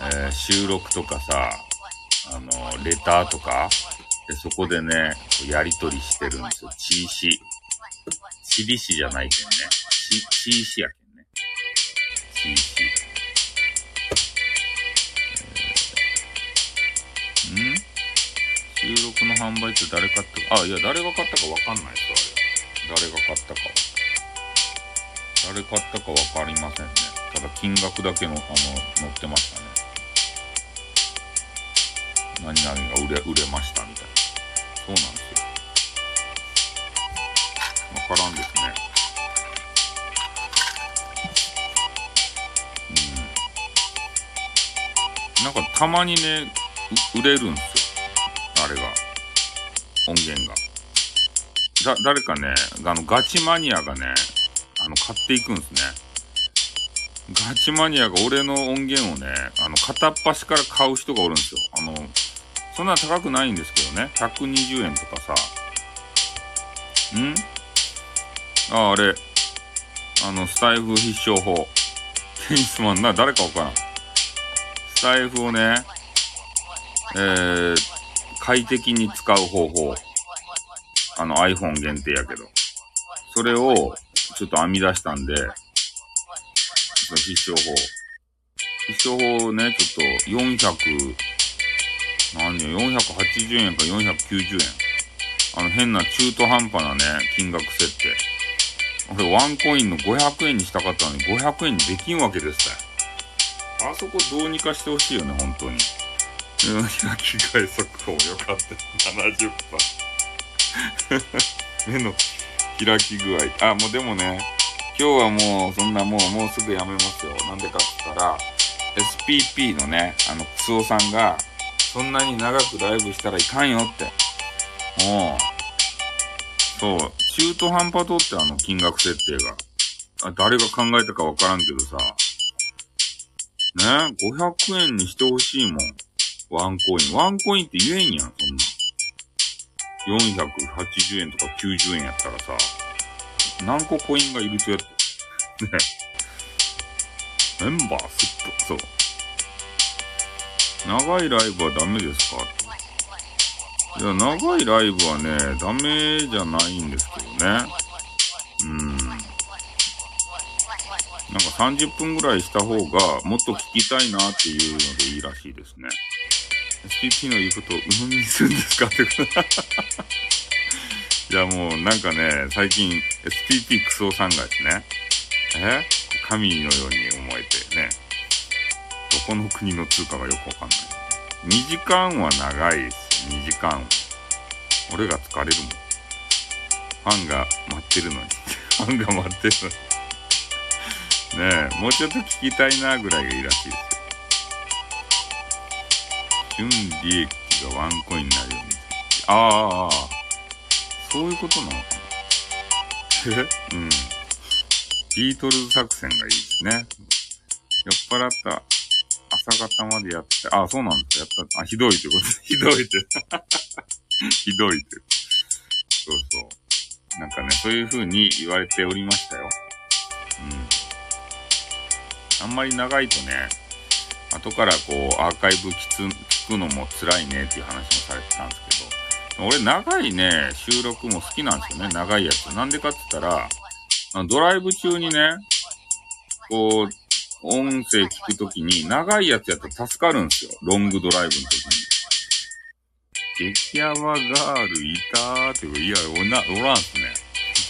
えー収録とかさ、あの、レターとか、でそこでね、やりとりしてるんですよ。チーシ。チリシじゃないけんね。チ、チーシやけんね。チーシ。えーん？収録の販売って誰買った、あ、いや、誰が買ったかわかんないですあれ。誰が買ったか。誰買ったかわかりませんね。ただ金額だけの、あの、載ってましたね。何々が売れ、売れましたみたいな。そうなんですよ。わからんですね。うん。なんかたまにね、売れるんですよ。あれが。音源が。だ、誰かね、あの、ガチマニアがね、あの、買っていくんですね。ガチマニアが俺の音源をね、あの、片っ端から買う人がおるんですよ。あの、そんな高くないんですけどね。120円とかさ。ん？あ、あれ。あの、スタイフ必勝法。テニスマンな、誰かわからん。スタイフをね、えー、快適に使う方法。あの iPhone 限定やけど。それを、ちょっと編み出したんで、その必勝法。必勝法ね、ちょっと400、何よ、480円か490円。あの変な中途半端なね、金額設定。俺ワンコインの500円にしたかったのに500円にできんわけですたあそこどうにかしてほしいよね、本当に。うん、開き返速報よかった。70%。目の開き具合。あ、もうでもね、今日はもう、そんなもう、もうすぐやめますよ。なんでかって言ったら、SPP のね、あの、クスオさんが、そんなに長くライブしたらいかんよって。もう、そう、中途半端とってあの金額設定が。あ誰が考えたかわからんけどさ。ね ?500 円にしてほしいもん。ワンコイン。ワンコインって言えんやん、そんな。480円とか90円やったらさ、何個コインがいるとやって。ね。メンバーすっと、そう。長いライブはダメですか？いや、長いライブはね、ダメじゃないんですけどね。うん。なんか30分ぐらいした方がもっと聞きたいなっていうのでいいらしいですね。SPP の言うことを鵜呑みにするんですかってこと。いやもうなんかね、最近 SPP クソさんがですね、え？神のように思えてね、どこの国の通貨がよくわかんない。2時間は長いです。2時間。俺が疲れるもん。ファンが待ってるのに。ファンが待ってるのに。ねえ、もうちょっと聞きたいなぐらいがいいらしいです。純利益がワンコインになるように。ああ、そういうことなのかな。え うん。ビートルズ作戦がいいですね。酔っ払った朝方までやって、あ、そうなんですか。やった、あ、ひどいってこと ひどいって。ひどいって。そうそう。なんかね、そういう風に言われておりましたよ。うん。あんまり長いとね、後からこう、アーカイブ聞くのも辛いねっていう話もされてたんですけど、俺長いね、収録も好きなんですよね、長いやつ。なんでかって言ったら、ドライブ中にね、こう、音声聞くときに、長いやつやったら助かるんですよ。ロングドライブの時に。激ヤバガールいたーっていう、いや、おな、おらんすね。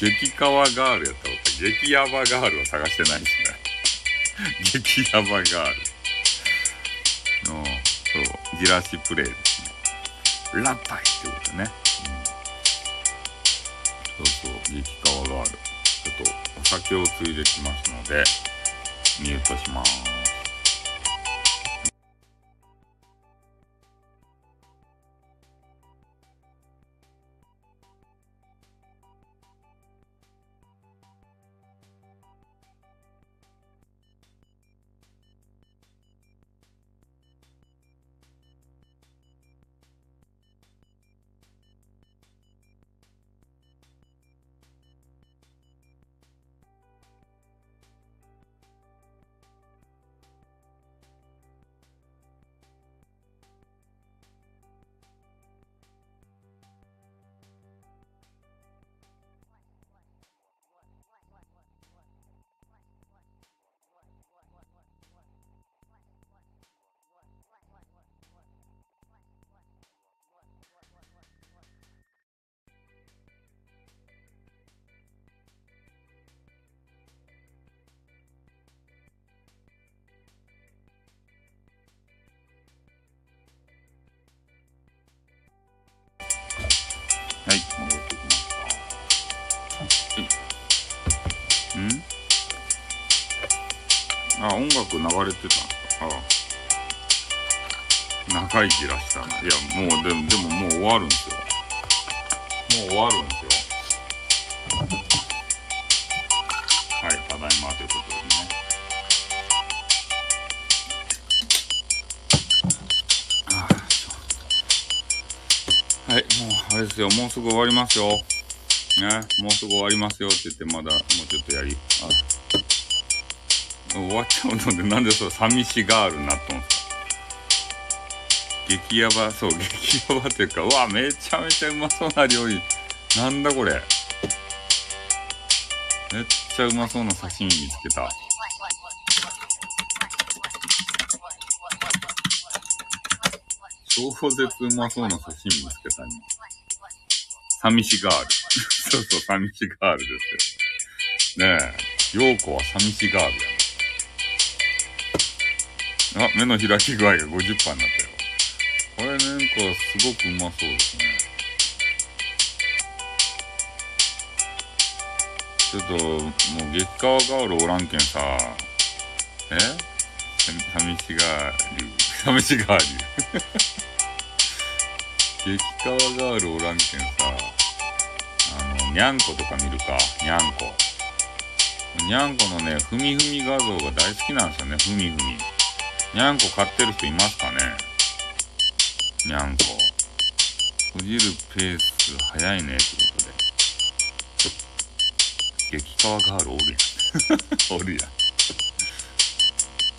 激カワガールやったら、激ヤバガールを探してないですね。激ヤバガール。じらし、プレイですね。ラッパイってことね。うん、そうそう、激川がある。ちょっと、お酒をついできますので、ミュートします。はい、戻ってきました。ん？あ、音楽流れてたんですかあ長いじらしたな。いや、もう、でも、でももう終わるんですよ。もう終わるんですよ。ですよ、もうすぐ終わりますよ。ね、もうすぐ終わりますよって言って、まだ、もうちょっとやり、あ、終わっちゃうので、なんでそう、寂しガールになっとんすか？激ヤバ、そう、激ヤバっていうか、うわ、めちゃめちゃうまそうな料理。なんだこれ？めっちゃうまそうな刺身見つけた。超絶うまそうな刺身見つけたね。寂しガール。そうそう、寂しガールですよ。ねえ、陽子は寂しガールやね。あ、目の開き具合が50%になったよ。これなんかすごくうまそうですね。ちょっと、もう激川ガールおらんけんさ、え？寂しがり、寂しがり。激川ガールおらんけんさ、あの、にゃんことか見るか、にゃんこ。にゃんこのね、ふみふみ画像が大好きなんですよね、ふみふみ。にゃんこ飼ってる人いますかね？にゃんこ。閉じるペース早いね、ってことで。激川ガールおる やん。おるやん。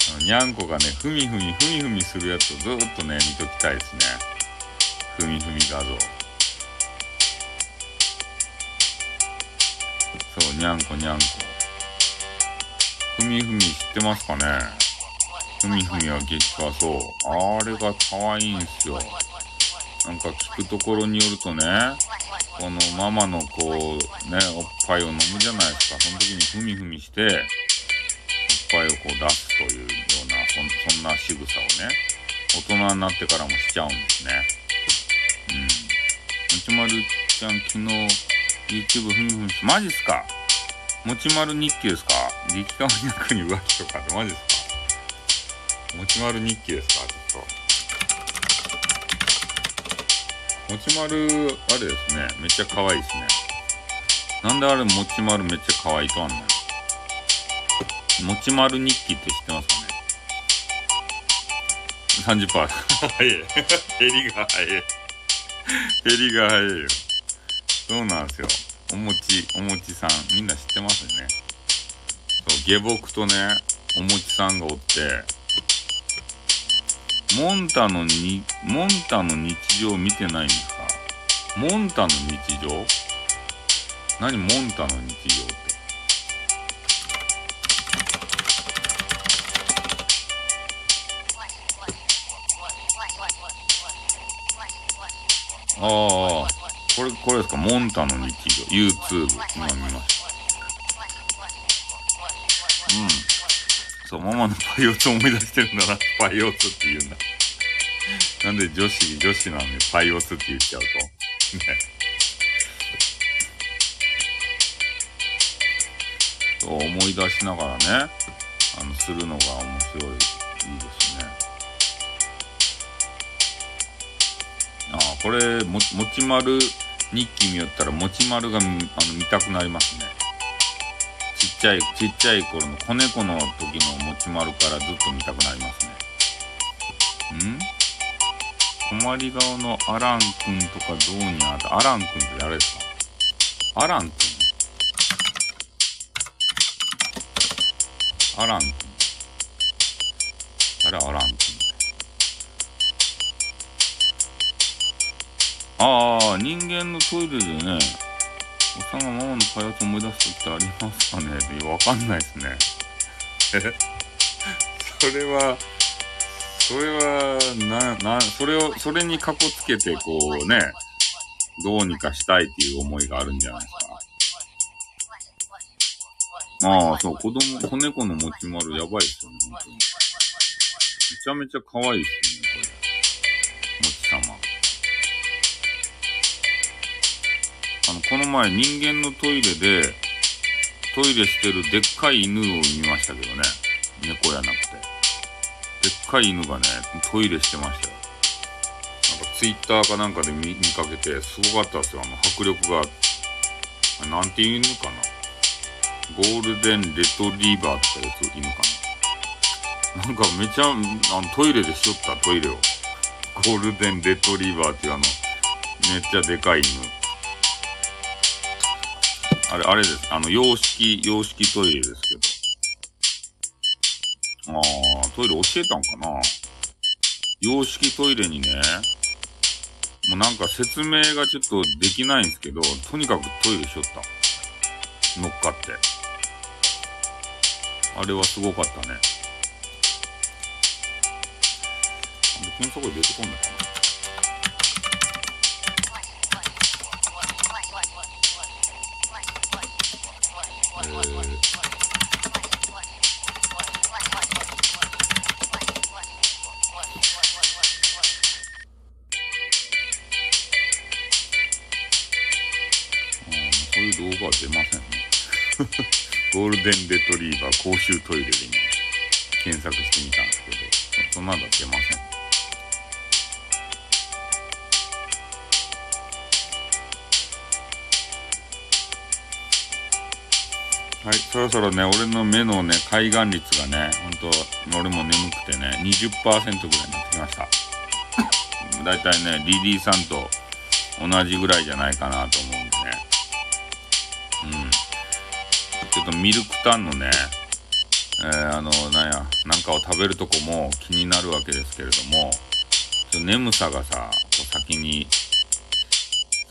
あのにゃんこがね、ふみふみ、ふみふみするやつをずっとね、見ときたいですね。ふみふみ画像。そう、にゃんこにゃんこ。ふみふみ知ってますかねふみふみは激化そう。あれが可愛いんすよ。なんか聞くところによるとね、このママのこう、ね、おっぱいを飲むじゃないですか。その時にふみふみして、おっぱいをこう出すというような、そんそんな仕草をね、大人になってからもしちゃうんですね。もちまるちゃん昨日 YouTube ふみふみし、マジっすか？もちまる日記ですか？激川役に浮気とかってマジっすか？もちまる日記ですか？ちょっと。もちまる、あれですね。めっちゃ可愛いですね。なんであれもちまるめっちゃ可愛いとあんのよ。もちまる日記って知ってますかね ?30%。早 い。減りが早い。減りが早いよ。そうなんですよ。お餅、お餅さん。みんな知ってますね。そう、下僕とね、お餅さんがおって、モンタのに、モンタの日常見てないんですか？モンタの日常？何？モンタの日常って。ああ、これ、これですか？モンタの日常。YouTube。今見ました。うん。そう、ママのパイオツ思い出してるんだな。パイオツって言うんだ。なんで女子、女子なのにパイオツって言っちゃうと？ね。そう思い出しながらね、あの、するのが面白い、これ、も、もちまる日記見よったら、もちまるが見、あの、見たくなりますね。ちっちゃい、ちっちゃい頃の子猫の時のもちまるからずっと見たくなりますね。ん？困り顔のアランくんとかどうにあった？アランくんって誰ですか？アランくんアランくん誰？アランくんああ、人間のトイレでね、おっさんがママのパイオツ思い出す時ってありますかね？わかんないですね。え それは、それは、な、な、それを、それにかこつけて、こうね、どうにかしたいっていう思いがあるんじゃないですか。ああ、そう、子供、子猫の持ち丸やばいっすよね、本当に。めちゃめちゃ可愛いっすね、これ。この前人間のトイレで、トイレしてるでっかい犬を見ましたけどね。猫やなくて。でっかい犬がね、トイレしてましたよ。なんかツイッターかなんかで見見かけて、すごかったですよ。あの、迫力が。なんていう犬かな。ゴールデンレトリーバーとかいう犬かな。なんかめちゃ、あの、トイレでしよった、トイレを。ゴールデンレトリーバーっていうあの、めっちゃでかい犬。あれ、あれです。あの、洋式、洋式トイレですけど。あー、トイレ教えたんかな洋式トイレにね、もうなんか説明がちょっとできないんですけど、とにかくトイレしよった。乗っかって。あれはすごかったね。あれ、検索で出てこんのかな出ません。ゴールデンレトリーバー公衆トイレで今検索してみたんですけど、そそんなの出ません。はい、そろそろね、俺の目のね、海岸率がね、ほんと、俺も眠くてね、20%ぐらいになってきました。だいたいね、リリーさんと同じぐらいじゃないかなと思うんでちょっとミルクタンのね、えー、あの、なんや、なんかを食べるとこも気になるわけですけれども、ちょ眠さがさ、こう先に、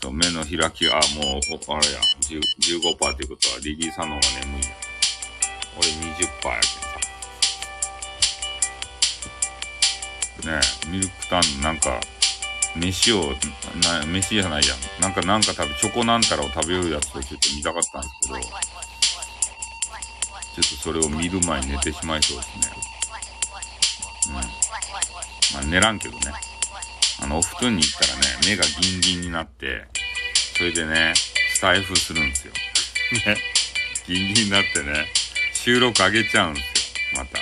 そう目の開きが、あ、もう、おあれや、15%っていうことは、リリーさんの方が眠いや。俺20%やけんさ。ねえ、ミルクタンなんか、飯を、な、飯じゃないやん。なんか、なんか食べ、チョコなんたらを食べようやつをちょっと見たかったんですけど、ちょっとそれを見る前に寝てしまいそうですね。うん。まあ寝らんけどね。あの、お布団に行ったらね、目がギンギンになって、それでね、スタイフするんですよ。ね。ギンギンになってね、収録上げちゃうんですよ。また。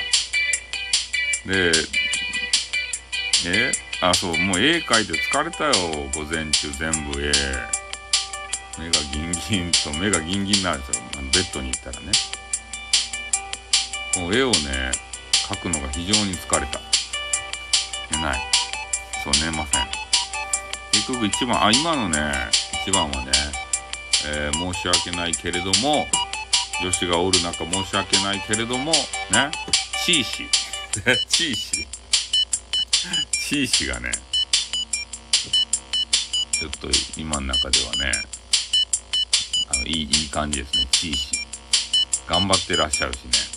で、えあ、そう、もう絵描いて疲れたよ。午前中全部絵。目がギンギンと、目がギンギンになるんですよ。ベッドに行ったらね。こう絵をね、描くのが非常に疲れた。寝ない。そう、寝ません。結局一番、あ、今のね、一番はね、えー申し訳ないけれども、女子がおる中申し訳ないけれども、ね、チーシ。チーシ。チーシがね、ちょっと今の中ではね、あの、いい、いい感じですね、チーシ。頑張ってらっしゃるしね。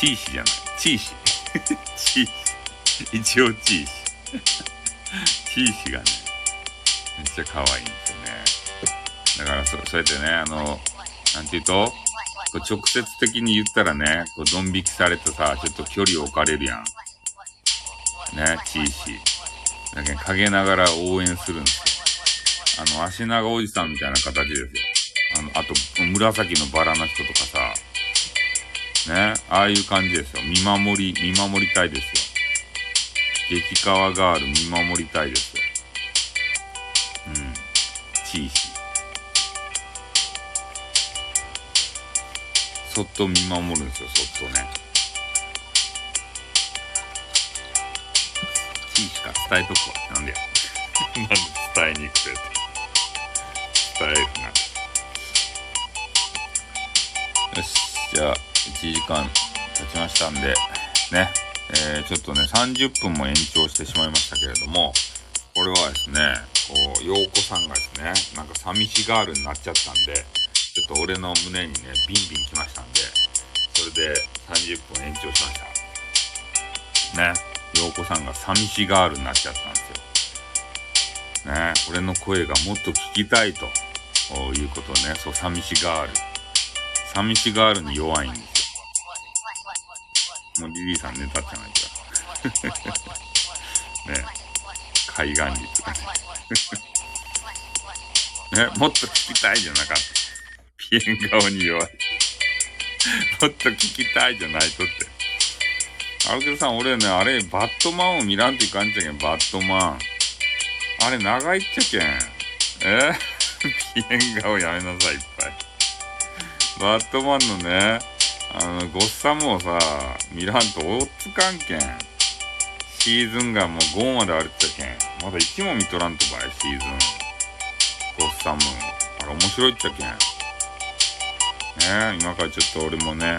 チーシじゃない、チーシ。チーシ。一応チーシ。チーシがね、めっちゃ可愛いんですよね。だからそ、そうやってね、あの、なんて言うと、こう直接的に言ったらね、こうドン引きされてさ、ちょっと距離を置かれるやん。ね、チーシ。だけど陰ながら応援するんですよ。あの、足長おじさんみたいな形ですよ。あの、あと、紫のバラの人とかさ、ね、ああいう感じですよ。見守り、見守りたいですよ。激川ガール見守りたいですよ。うん。チーシー。そっと見守るんですよ、そっとね。チーシーか伝えとくわ。なんでや。なんで伝えに行くって。伝えるな。よし。じゃあ、1時間経ちましたんで、ね。えー、ちょっとね、30分も延長してしまいましたけれども、これはですね、こう、陽子さんがですね、なんか寂しガールになっちゃったんで、ちょっと俺の胸にね、ビンビン来ましたんで、それで30分延長しました。ね、陽子さんが寂しガールになっちゃったんですよ。ね、俺の声がもっと聞きたいということね、そう、寂しガール。寂しガールに弱いんですよ。もうリリーさん寝たじゃないか。ね。海岸率がね。ね、もっと聞きたいじゃなかった。ピエン顔に弱い。もっと聞きたいじゃないとって。あるけどさん、俺ね、あれ、バットマンを見らんといかんちゃけん、バットマン。あれ、長いっちゃけん。え？ピエン顔やめなさい、いっぱい。バットマンのね、あの、ゴッサムをさ、見らんと追っつかんけん。シーズンがもう5まであるっちゃけん。まだ1も見とらんとばい、シーズン。ゴッサム。あれ面白いっちゃけん。ね今からちょっと俺もね、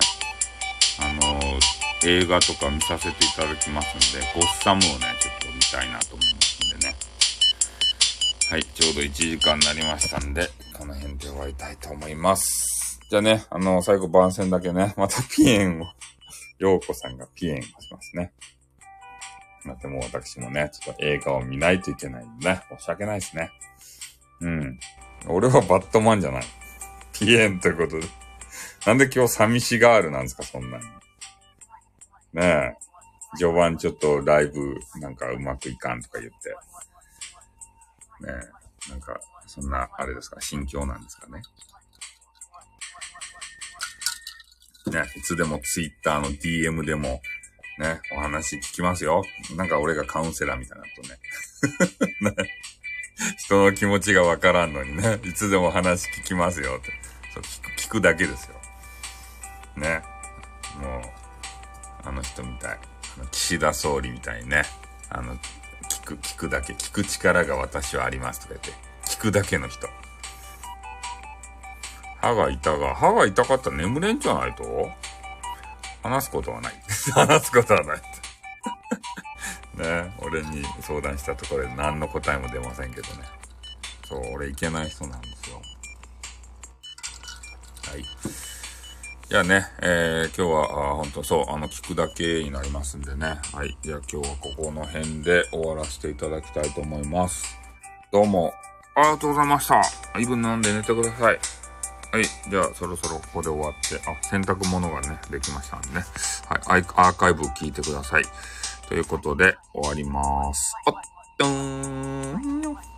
あの映画とか見させていただきますんで、ゴッサムをね、ちょっと見たいなと思いますんでね。はい、ちょうど1時間になりましたんで、この辺で終わりたいと思います。じゃあね、あの、最後番宣だけね、またピエンを、ようこさんがピエンをしますね。だってもう私もね、ちょっと映画を見ないといけないんでね、申し訳ないですね。うん。俺はバットマンじゃない。ピエンということで。なんで今日寂しガールなんですか、そんなに。ねえ。序盤ちょっとライブなんかうまくいかんとか言って。ねえ。なんか、そんな、あれですか、心境なんですかね。ね、いつでも Twitter の DM でも、ね、お話聞きますよ。なんか俺がカウンセラーみたいなとね。ね人の気持ちがわからんのにね、いつでも話聞きますよって。そう聞く、聞くだけですよ。ね。もう、あの人みたい。あの岸田総理みたいにね。あの、聞く、聞くだけ、聞く力が私はありますとか言って、聞くだけの人。歯が痛が、歯が痛かったら眠れんじゃないと？話すことはない。話すことはない。ね俺に相談したところで何の答えも出ませんけどね。そう、俺いけない人なんですよ。はい。じゃあね、えー、今日は、あ本当そう、あの、聞くだけになりますんでね。はい。じゃあ今日はここの辺で終わらせていただきたいと思います。どうも、ありがとうございました。イブ飲んで寝てください。はい。じゃあ、そろそろここで終わって、あ、洗濯物がね、できましたんでね。はい。アイアーカイブ聞いてください。ということで、終わります。あっ、どーん。